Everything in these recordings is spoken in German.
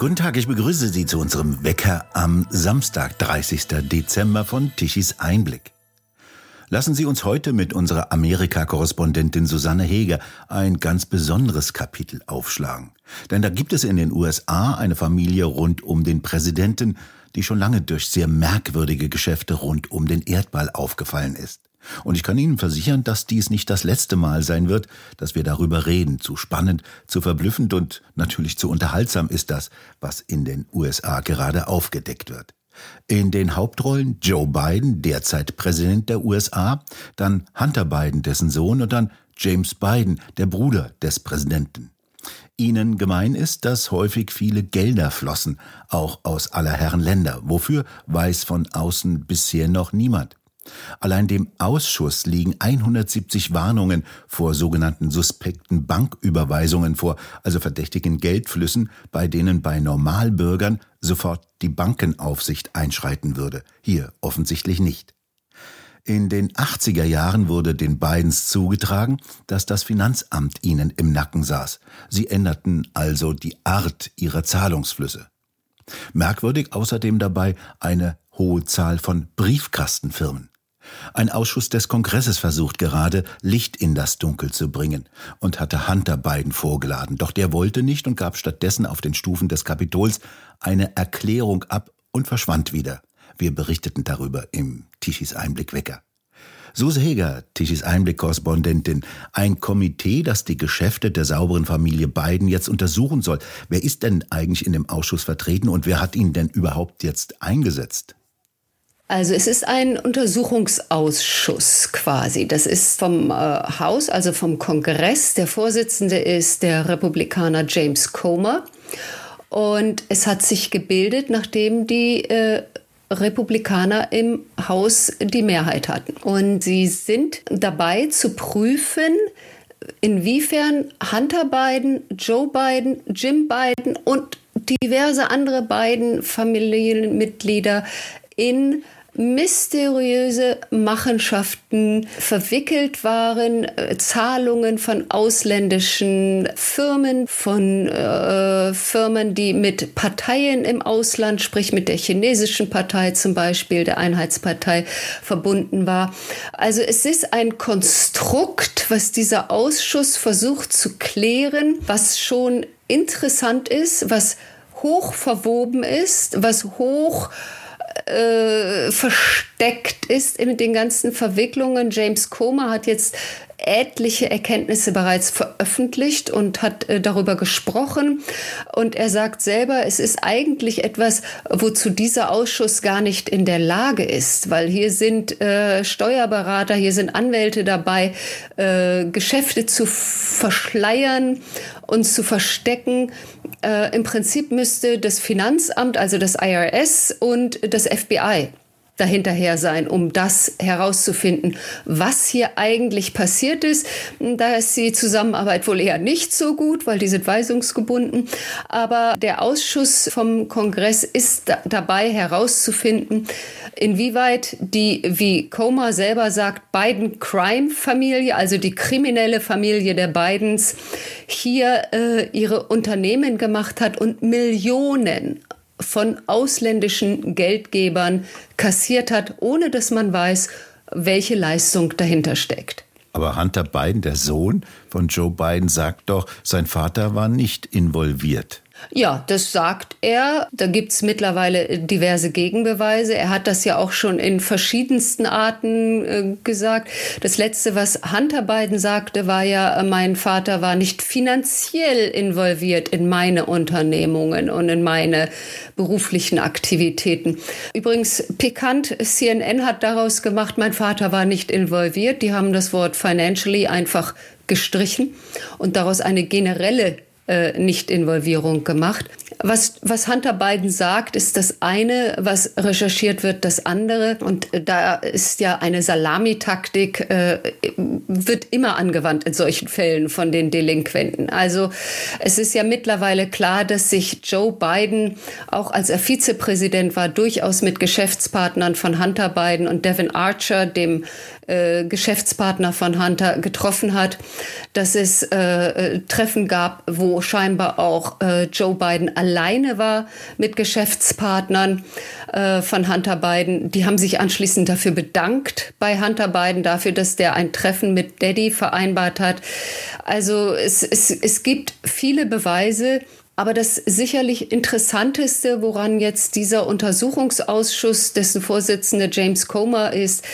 Guten Tag, ich begrüße Sie zu unserem Wecker am Samstag, 30. Dezember von Tischis Einblick. Lassen Sie uns heute mit unserer Amerika-Korrespondentin Susanne Heger ein ganz besonderes Kapitel aufschlagen. Denn da gibt es in den USA eine Familie rund um den Präsidenten, die schon lange durch sehr merkwürdige Geschäfte rund um den Erdball aufgefallen ist. Und ich kann Ihnen versichern, dass dies nicht das letzte Mal sein wird, dass wir darüber reden. Zu spannend, zu verblüffend und natürlich zu unterhaltsam ist das, was in den USA gerade aufgedeckt wird. In den Hauptrollen Joe Biden, derzeit Präsident der USA, dann Hunter Biden, dessen Sohn, und dann James Biden, der Bruder des Präsidenten. Ihnen gemein ist, dass häufig viele Gelder flossen, auch aus aller Herren Länder. Wofür, weiß von außen bisher noch niemand. Allein dem Ausschuss liegen 170 Warnungen vor sogenannten suspekten Banküberweisungen vor, also verdächtigen Geldflüssen, bei denen bei Normalbürgern sofort die Bankenaufsicht einschreiten würde. Hier offensichtlich nicht. In den 80er Jahren wurde den Bidens zugetragen, dass das Finanzamt ihnen im Nacken saß. Sie änderten also die Art ihrer Zahlungsflüsse. Merkwürdig außerdem dabei eine hohe Zahl von Briefkastenfirmen. Ein Ausschuss des Kongresses versucht gerade, Licht in das Dunkel zu bringen und hatte Hunter Biden vorgeladen. Doch der wollte nicht und gab stattdessen auf den Stufen des Kapitols eine Erklärung ab und verschwand wieder. Wir berichteten darüber im Tischis Einblickwecker. Suse Heger, Tischis Einblick-Korrespondentin, ein Komitee, das die Geschäfte der sauberen Familie Biden jetzt untersuchen soll. Wer ist denn eigentlich in dem Ausschuss vertreten und wer hat ihn denn überhaupt jetzt eingesetzt? Also es ist ein Untersuchungsausschuss quasi. Das ist vom äh, Haus, also vom Kongress. Der Vorsitzende ist der Republikaner James Comer. Und es hat sich gebildet, nachdem die äh, Republikaner im Haus die Mehrheit hatten. Und sie sind dabei zu prüfen, inwiefern Hunter Biden, Joe Biden, Jim Biden und diverse andere Biden Familienmitglieder in mysteriöse Machenschaften verwickelt waren, äh, Zahlungen von ausländischen Firmen, von äh, Firmen, die mit Parteien im Ausland, sprich mit der chinesischen Partei zum Beispiel, der Einheitspartei, verbunden war. Also es ist ein Konstrukt, was dieser Ausschuss versucht zu klären, was schon interessant ist, was hoch verwoben ist, was hoch äh, versteckt ist in den ganzen Verwicklungen. James Comer hat jetzt etliche Erkenntnisse bereits veröffentlicht und hat äh, darüber gesprochen. Und er sagt selber, es ist eigentlich etwas, wozu dieser Ausschuss gar nicht in der Lage ist, weil hier sind äh, Steuerberater, hier sind Anwälte dabei, äh, Geschäfte zu verschleiern und zu verstecken. Äh, Im Prinzip müsste das Finanzamt, also das IRS und das FBI dahinterher sein, um das herauszufinden, was hier eigentlich passiert ist. Da ist die Zusammenarbeit wohl eher nicht so gut, weil die sind weisungsgebunden. Aber der Ausschuss vom Kongress ist da dabei herauszufinden, inwieweit die, wie Comer selber sagt, Biden-Crime-Familie, also die kriminelle Familie der Bidens, hier äh, ihre Unternehmen gemacht hat und Millionen von ausländischen Geldgebern kassiert hat, ohne dass man weiß, welche Leistung dahinter steckt. Aber Hunter Biden, der Sohn von Joe Biden, sagt doch, sein Vater war nicht involviert. Ja, das sagt er. Da gibt's mittlerweile diverse Gegenbeweise. Er hat das ja auch schon in verschiedensten Arten äh, gesagt. Das Letzte, was Hunter Biden sagte, war ja, äh, mein Vater war nicht finanziell involviert in meine Unternehmungen und in meine beruflichen Aktivitäten. Übrigens, pikant, CNN hat daraus gemacht, mein Vater war nicht involviert. Die haben das Wort financially einfach gestrichen und daraus eine generelle äh, Nicht-Involvierung gemacht. Was, was Hunter Biden sagt, ist das eine, was recherchiert wird, das andere. Und da ist ja eine Salamitaktik, äh, wird immer angewandt in solchen Fällen von den Delinquenten. Also es ist ja mittlerweile klar, dass sich Joe Biden, auch als er Vizepräsident war, durchaus mit Geschäftspartnern von Hunter Biden und Devin Archer, dem äh, Geschäftspartner von Hunter getroffen hat, dass es äh, Treffen gab, wo scheinbar auch äh, Joe Biden alleine war mit Geschäftspartnern äh, von Hunter Biden. Die haben sich anschließend dafür bedankt bei Hunter Biden, dafür, dass der ein Treffen mit Daddy vereinbart hat. Also es, es, es gibt viele Beweise, aber das sicherlich Interessanteste, woran jetzt dieser Untersuchungsausschuss, dessen Vorsitzende James Comer ist,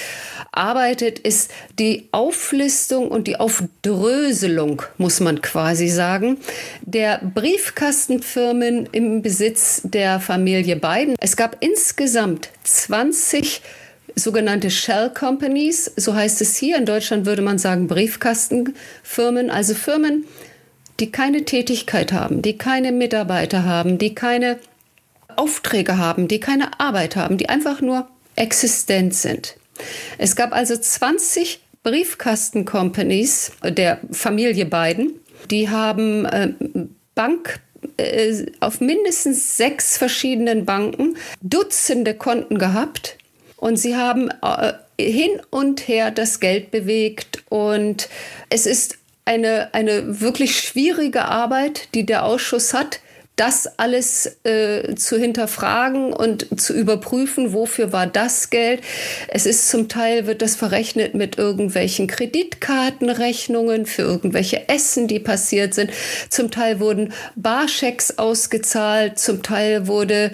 arbeitet, ist die Auflistung und die Aufdröselung, muss man quasi sagen, der Briefkastenfirmen im Besitz der Familie Biden. Es gab insgesamt 20 sogenannte Shell Companies, so heißt es hier. In Deutschland würde man sagen Briefkastenfirmen, also Firmen, die keine Tätigkeit haben, die keine Mitarbeiter haben, die keine Aufträge haben, die keine Arbeit haben, die einfach nur existent sind. Es gab also 20 Briefkasten-Companies der Familie Biden, die haben äh, Bank äh, auf mindestens sechs verschiedenen Banken Dutzende Konten gehabt. Und sie haben äh, hin und her das Geld bewegt. Und es ist eine, eine wirklich schwierige Arbeit, die der Ausschuss hat, das alles äh, zu hinterfragen und zu überprüfen, wofür war das Geld. Es ist zum Teil, wird das verrechnet mit irgendwelchen Kreditkartenrechnungen für irgendwelche Essen, die passiert sind. Zum Teil wurden Barschecks ausgezahlt, zum Teil wurde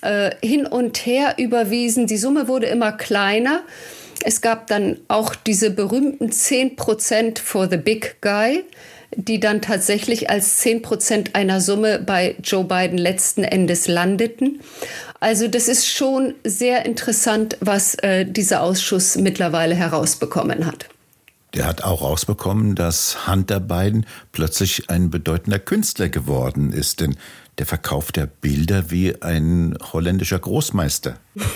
äh, hin und her überwiesen. Die Summe wurde immer kleiner. Es gab dann auch diese berühmten 10% for the big guy, die dann tatsächlich als 10% einer Summe bei Joe Biden letzten Endes landeten. Also das ist schon sehr interessant, was äh, dieser Ausschuss mittlerweile herausbekommen hat. Der hat auch rausbekommen, dass Hunter Biden plötzlich ein bedeutender Künstler geworden ist, denn der verkauft ja Bilder wie ein holländischer Großmeister.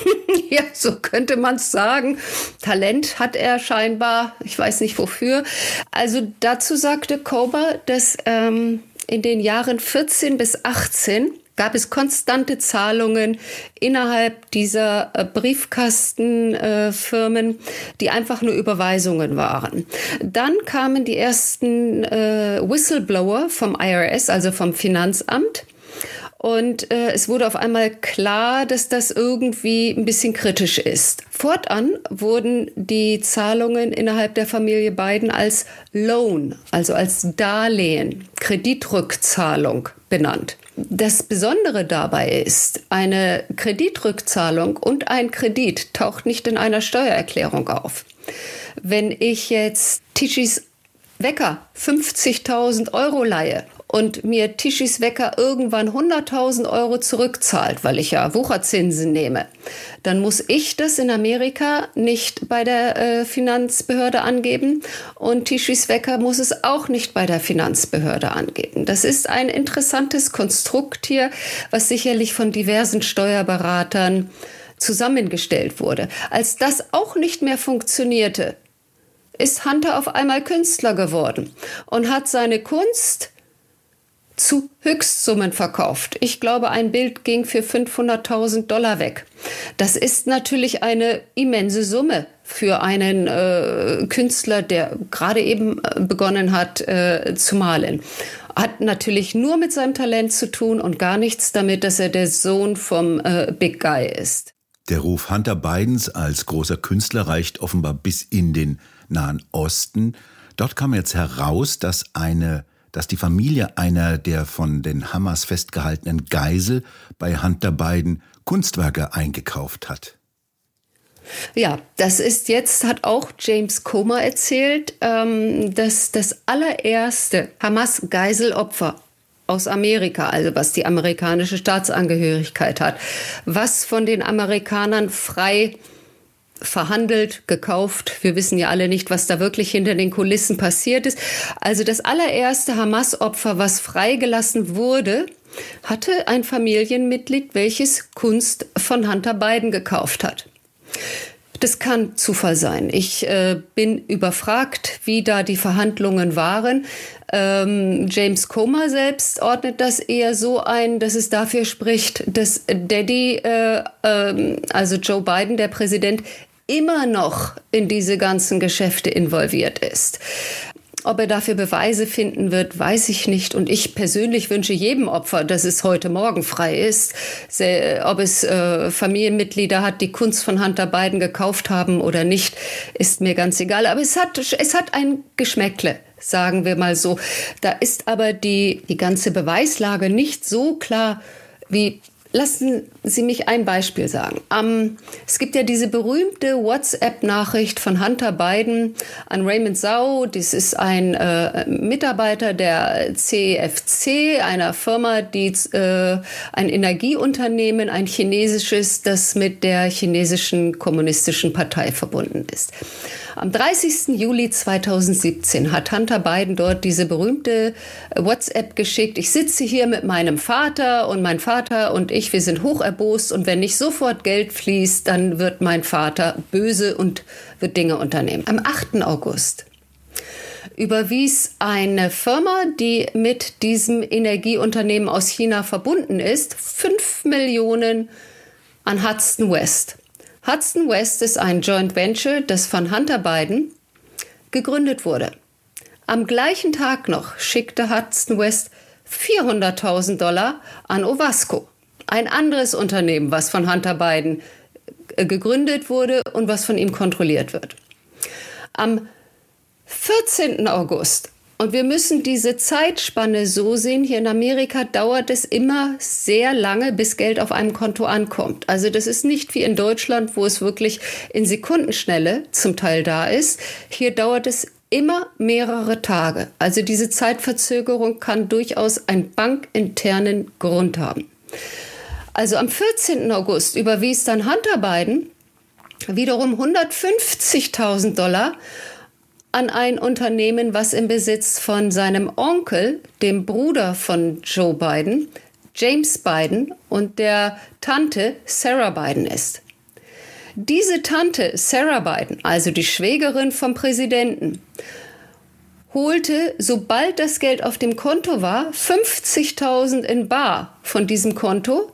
Ja, so könnte man es sagen. Talent hat er scheinbar, ich weiß nicht wofür. Also dazu sagte Kober, dass ähm, in den Jahren 14 bis 18 gab es konstante Zahlungen innerhalb dieser äh, Briefkastenfirmen, äh, die einfach nur Überweisungen waren. Dann kamen die ersten äh, Whistleblower vom IRS, also vom Finanzamt. Und äh, es wurde auf einmal klar, dass das irgendwie ein bisschen kritisch ist. Fortan wurden die Zahlungen innerhalb der Familie Biden als Loan, also als Darlehen, Kreditrückzahlung benannt. Das Besondere dabei ist, eine Kreditrückzahlung und ein Kredit taucht nicht in einer Steuererklärung auf. Wenn ich jetzt Tischis Wecker 50.000 Euro leihe und mir Tischis Wecker irgendwann 100.000 Euro zurückzahlt, weil ich ja Wucherzinsen nehme, dann muss ich das in Amerika nicht bei der äh, Finanzbehörde angeben und Tischis Wecker muss es auch nicht bei der Finanzbehörde angeben. Das ist ein interessantes Konstrukt hier, was sicherlich von diversen Steuerberatern zusammengestellt wurde. Als das auch nicht mehr funktionierte, ist Hunter auf einmal Künstler geworden und hat seine Kunst zu Höchstsummen verkauft. Ich glaube, ein Bild ging für 500.000 Dollar weg. Das ist natürlich eine immense Summe für einen äh, Künstler, der gerade eben äh, begonnen hat äh, zu malen. Hat natürlich nur mit seinem Talent zu tun und gar nichts damit, dass er der Sohn vom äh, Big Guy ist. Der Ruf Hunter Bidens als großer Künstler reicht offenbar bis in den Nahen Osten. Dort kam jetzt heraus, dass eine dass die Familie einer der von den Hamas festgehaltenen Geisel bei Hunter Biden Kunstwerke eingekauft hat. Ja, das ist jetzt, hat auch James Comer erzählt, ähm, dass das allererste Hamas-Geiselopfer aus Amerika, also was die amerikanische Staatsangehörigkeit hat, was von den Amerikanern frei verhandelt, gekauft. Wir wissen ja alle nicht, was da wirklich hinter den Kulissen passiert ist. Also das allererste Hamas-Opfer, was freigelassen wurde, hatte ein Familienmitglied, welches Kunst von Hunter Biden gekauft hat. Das kann Zufall sein. Ich äh, bin überfragt, wie da die Verhandlungen waren. Ähm, James Comer selbst ordnet das eher so ein, dass es dafür spricht, dass Daddy, äh, äh, also Joe Biden, der Präsident, immer noch in diese ganzen Geschäfte involviert ist. Ob er dafür Beweise finden wird, weiß ich nicht. Und ich persönlich wünsche jedem Opfer, dass es heute Morgen frei ist. Ob es äh, Familienmitglieder hat, die Kunst von Hunter Biden gekauft haben oder nicht, ist mir ganz egal. Aber es hat, es hat ein Geschmäckle sagen wir mal so. Da ist aber die, die ganze Beweislage nicht so klar wie Lassen Sie mich ein Beispiel sagen. Um, es gibt ja diese berühmte WhatsApp-Nachricht von Hunter Biden an Raymond Sau. Das ist ein äh, Mitarbeiter der CFC, einer Firma, die äh, ein Energieunternehmen, ein chinesisches, das mit der chinesischen kommunistischen Partei verbunden ist. Am 30. Juli 2017 hat Hunter Biden dort diese berühmte WhatsApp geschickt. Ich sitze hier mit meinem Vater und mein Vater und ich, wir sind hoch erbost und wenn nicht sofort Geld fließt, dann wird mein Vater böse und wird Dinge unternehmen. Am 8. August überwies eine Firma, die mit diesem Energieunternehmen aus China verbunden ist, 5 Millionen an Hudson West. Hudson West ist ein Joint Venture, das von Hunter Biden gegründet wurde. Am gleichen Tag noch schickte Hudson West 400.000 Dollar an Ovasco, ein anderes Unternehmen, was von Hunter Biden äh, gegründet wurde und was von ihm kontrolliert wird. Am 14. August und wir müssen diese Zeitspanne so sehen. Hier in Amerika dauert es immer sehr lange, bis Geld auf einem Konto ankommt. Also das ist nicht wie in Deutschland, wo es wirklich in Sekundenschnelle zum Teil da ist. Hier dauert es immer mehrere Tage. Also diese Zeitverzögerung kann durchaus einen bankinternen Grund haben. Also am 14. August überwies dann Hunter Biden wiederum 150.000 Dollar an ein Unternehmen, was im Besitz von seinem Onkel, dem Bruder von Joe Biden, James Biden und der Tante Sarah Biden ist. Diese Tante Sarah Biden, also die Schwägerin vom Präsidenten, holte, sobald das Geld auf dem Konto war, 50.000 in Bar von diesem Konto,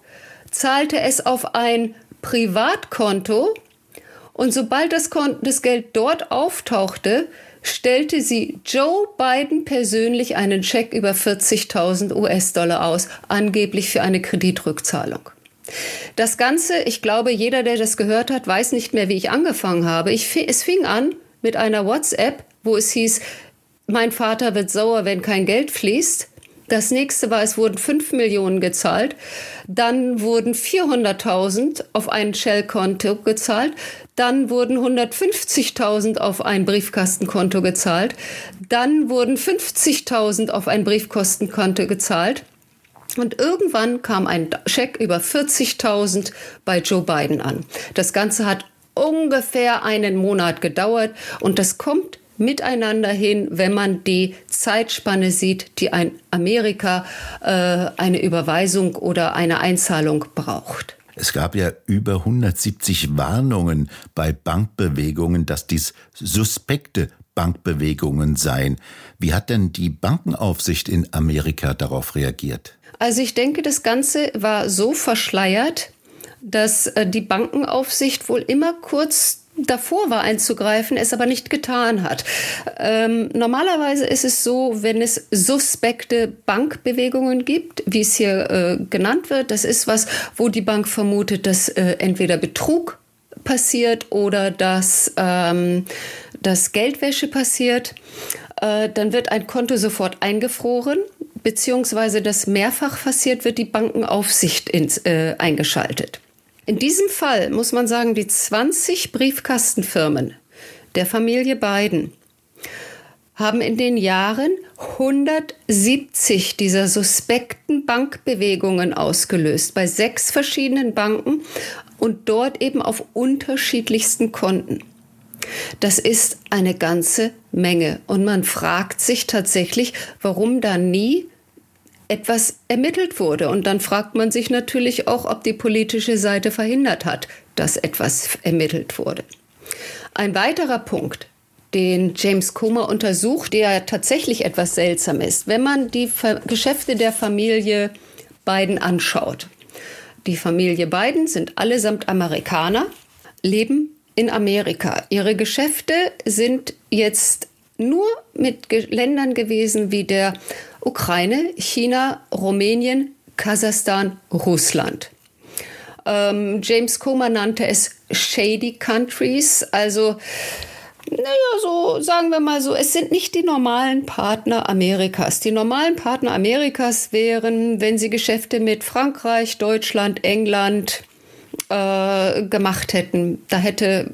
zahlte es auf ein Privatkonto und sobald das, das Geld dort auftauchte, stellte sie Joe Biden persönlich einen Scheck über 40.000 US-Dollar aus, angeblich für eine Kreditrückzahlung. Das Ganze, ich glaube, jeder, der das gehört hat, weiß nicht mehr, wie ich angefangen habe. Ich, es fing an mit einer WhatsApp, wo es hieß, mein Vater wird sauer, wenn kein Geld fließt. Das nächste war, es wurden 5 Millionen gezahlt. Dann wurden 400.000 auf ein Shell-Konto gezahlt. Dann wurden 150.000 auf ein Briefkastenkonto gezahlt. Dann wurden 50.000 auf ein Briefkostenkonto gezahlt. Und irgendwann kam ein Scheck über 40.000 bei Joe Biden an. Das Ganze hat ungefähr einen Monat gedauert und das kommt miteinander hin, wenn man die Zeitspanne sieht, die ein Amerika äh, eine Überweisung oder eine Einzahlung braucht. Es gab ja über 170 Warnungen bei Bankbewegungen, dass dies suspekte Bankbewegungen seien. Wie hat denn die Bankenaufsicht in Amerika darauf reagiert? Also ich denke, das Ganze war so verschleiert, dass äh, die Bankenaufsicht wohl immer kurz davor war einzugreifen, es aber nicht getan hat. Ähm, normalerweise ist es so, wenn es suspekte Bankbewegungen gibt, wie es hier äh, genannt wird, das ist was, wo die Bank vermutet, dass äh, entweder Betrug passiert oder dass, ähm, dass Geldwäsche passiert, äh, dann wird ein Konto sofort eingefroren, beziehungsweise das mehrfach passiert, wird die Bankenaufsicht ins, äh, eingeschaltet. In diesem Fall muss man sagen, die 20 Briefkastenfirmen der Familie Biden haben in den Jahren 170 dieser suspekten Bankbewegungen ausgelöst bei sechs verschiedenen Banken und dort eben auf unterschiedlichsten Konten. Das ist eine ganze Menge und man fragt sich tatsächlich, warum da nie etwas ermittelt wurde. Und dann fragt man sich natürlich auch, ob die politische Seite verhindert hat, dass etwas ermittelt wurde. Ein weiterer Punkt, den James Comer untersucht, der tatsächlich etwas seltsam ist, wenn man die Geschäfte der Familie Biden anschaut. Die Familie Biden sind allesamt Amerikaner, leben in Amerika. Ihre Geschäfte sind jetzt nur mit Ländern gewesen wie der Ukraine, China, Rumänien, Kasachstan, Russland. Ähm, James Comer nannte es Shady Countries, also naja, so sagen wir mal so, es sind nicht die normalen Partner Amerikas. Die normalen Partner Amerikas wären, wenn sie Geschäfte mit Frankreich, Deutschland, England äh, gemacht hätten. Da hätte,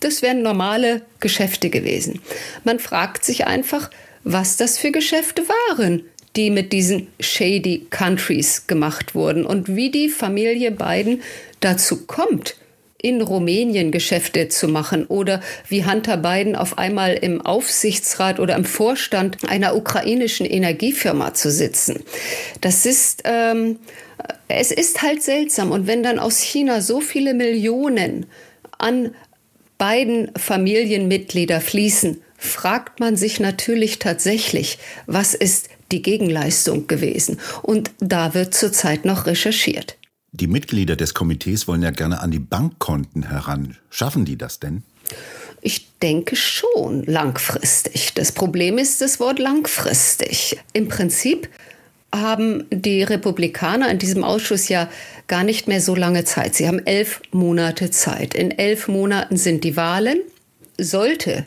das wären normale Geschäfte gewesen. Man fragt sich einfach, was das für Geschäfte waren, die mit diesen shady countries gemacht wurden und wie die Familie Biden dazu kommt, in Rumänien Geschäfte zu machen oder wie Hunter Biden auf einmal im Aufsichtsrat oder im Vorstand einer ukrainischen Energiefirma zu sitzen. Das ist, ähm, es ist halt seltsam. Und wenn dann aus China so viele Millionen an beiden Familienmitglieder fließen, fragt man sich natürlich tatsächlich, was ist die Gegenleistung gewesen. Und da wird zurzeit noch recherchiert. Die Mitglieder des Komitees wollen ja gerne an die Bankkonten heran. Schaffen die das denn? Ich denke schon langfristig. Das Problem ist das Wort langfristig. Im Prinzip haben die Republikaner in diesem Ausschuss ja gar nicht mehr so lange Zeit. Sie haben elf Monate Zeit. In elf Monaten sind die Wahlen. Sollte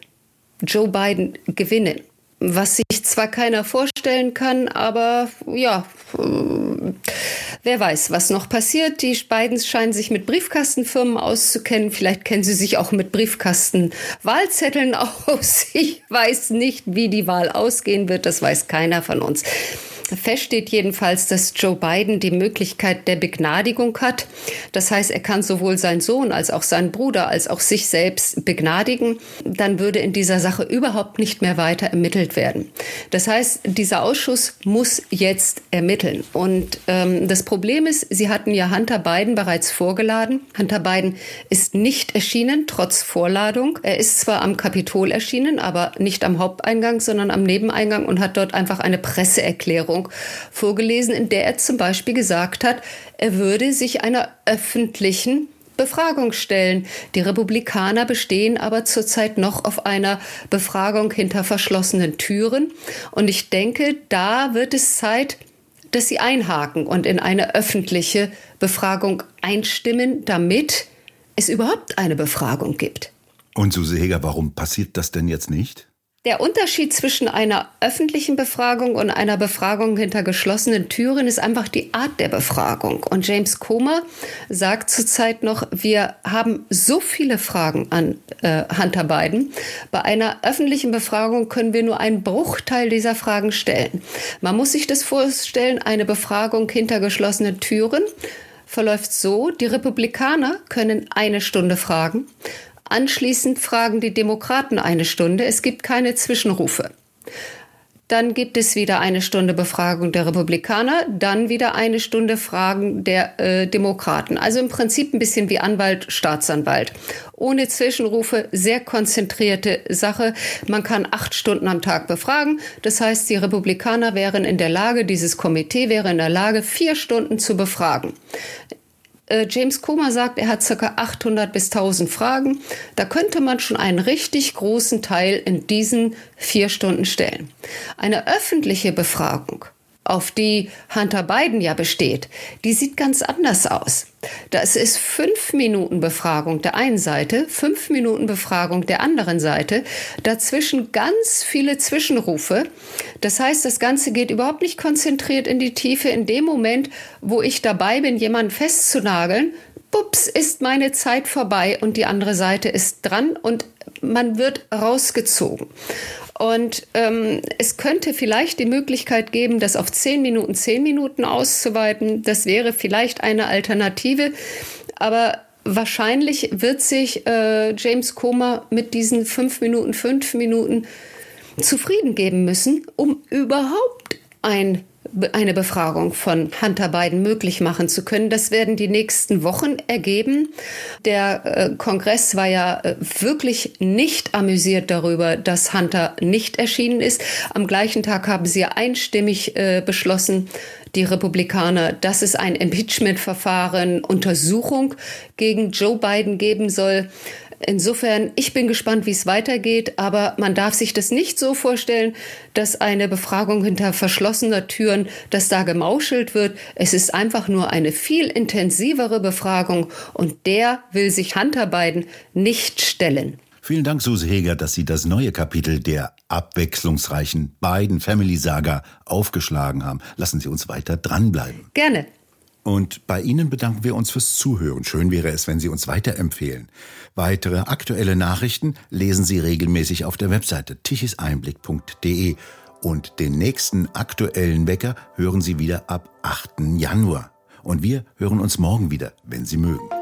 Joe Biden gewinnen, was sich zwar keiner vorstellen kann, aber ja, äh, wer weiß, was noch passiert. Die Bidens scheinen sich mit Briefkastenfirmen auszukennen. Vielleicht kennen sie sich auch mit Briefkastenwahlzetteln aus. Ich weiß nicht, wie die Wahl ausgehen wird. Das weiß keiner von uns. Fest steht jedenfalls, dass Joe Biden die Möglichkeit der Begnadigung hat. Das heißt, er kann sowohl seinen Sohn als auch seinen Bruder als auch sich selbst begnadigen. Dann würde in dieser Sache überhaupt nicht mehr weiter ermittelt werden. Das heißt, dieser Ausschuss muss jetzt ermitteln. Und ähm, das Problem ist, Sie hatten ja Hunter Biden bereits vorgeladen. Hunter Biden ist nicht erschienen, trotz Vorladung. Er ist zwar am Kapitol erschienen, aber nicht am Haupteingang, sondern am Nebeneingang und hat dort einfach eine Presseerklärung Regierung vorgelesen, in der er zum Beispiel gesagt hat, er würde sich einer öffentlichen Befragung stellen. Die Republikaner bestehen aber zurzeit noch auf einer Befragung hinter verschlossenen Türen. Und ich denke, da wird es Zeit, dass sie einhaken und in eine öffentliche Befragung einstimmen, damit es überhaupt eine Befragung gibt. Und Suse Heger, warum passiert das denn jetzt nicht? Der Unterschied zwischen einer öffentlichen Befragung und einer Befragung hinter geschlossenen Türen ist einfach die Art der Befragung. Und James Comer sagt zurzeit noch, wir haben so viele Fragen an äh, Hunter Biden. Bei einer öffentlichen Befragung können wir nur einen Bruchteil dieser Fragen stellen. Man muss sich das vorstellen, eine Befragung hinter geschlossenen Türen verläuft so, die Republikaner können eine Stunde fragen. Anschließend fragen die Demokraten eine Stunde. Es gibt keine Zwischenrufe. Dann gibt es wieder eine Stunde Befragung der Republikaner, dann wieder eine Stunde Fragen der äh, Demokraten. Also im Prinzip ein bisschen wie Anwalt, Staatsanwalt. Ohne Zwischenrufe, sehr konzentrierte Sache. Man kann acht Stunden am Tag befragen. Das heißt, die Republikaner wären in der Lage, dieses Komitee wäre in der Lage, vier Stunden zu befragen. Äh, James Comer sagt, er hat ca. 800 bis 1000 Fragen. Da könnte man schon einen richtig großen Teil in diesen vier Stunden stellen. Eine öffentliche Befragung auf die Hunter Biden ja besteht, die sieht ganz anders aus. Das ist fünf Minuten Befragung der einen Seite, fünf Minuten Befragung der anderen Seite, dazwischen ganz viele Zwischenrufe. Das heißt, das Ganze geht überhaupt nicht konzentriert in die Tiefe. In dem Moment, wo ich dabei bin, jemanden festzunageln, bups, ist meine Zeit vorbei und die andere Seite ist dran und man wird rausgezogen. Und ähm, es könnte vielleicht die Möglichkeit geben, das auf zehn Minuten, zehn Minuten auszuweiten. Das wäre vielleicht eine Alternative. Aber wahrscheinlich wird sich äh, James Comer mit diesen fünf Minuten, fünf Minuten zufrieden geben müssen, um überhaupt ein eine Befragung von Hunter Biden möglich machen zu können. Das werden die nächsten Wochen ergeben. Der äh, Kongress war ja äh, wirklich nicht amüsiert darüber, dass Hunter nicht erschienen ist. Am gleichen Tag haben sie einstimmig äh, beschlossen, die Republikaner, dass es ein Impeachment-Verfahren, Untersuchung gegen Joe Biden geben soll. Insofern, ich bin gespannt, wie es weitergeht, aber man darf sich das nicht so vorstellen, dass eine Befragung hinter verschlossener Türen, dass da gemauschelt wird. Es ist einfach nur eine viel intensivere Befragung und der will sich Hunter Biden nicht stellen. Vielen Dank, Suse Heger, dass Sie das neue Kapitel der abwechslungsreichen Biden Family Saga aufgeschlagen haben. Lassen Sie uns weiter dranbleiben. Gerne. Und bei Ihnen bedanken wir uns fürs Zuhören. Schön wäre es, wenn Sie uns weiterempfehlen. Weitere aktuelle Nachrichten lesen Sie regelmäßig auf der Webseite tichiseinblick.de. Und den nächsten aktuellen Wecker hören Sie wieder ab 8. Januar. Und wir hören uns morgen wieder, wenn Sie mögen.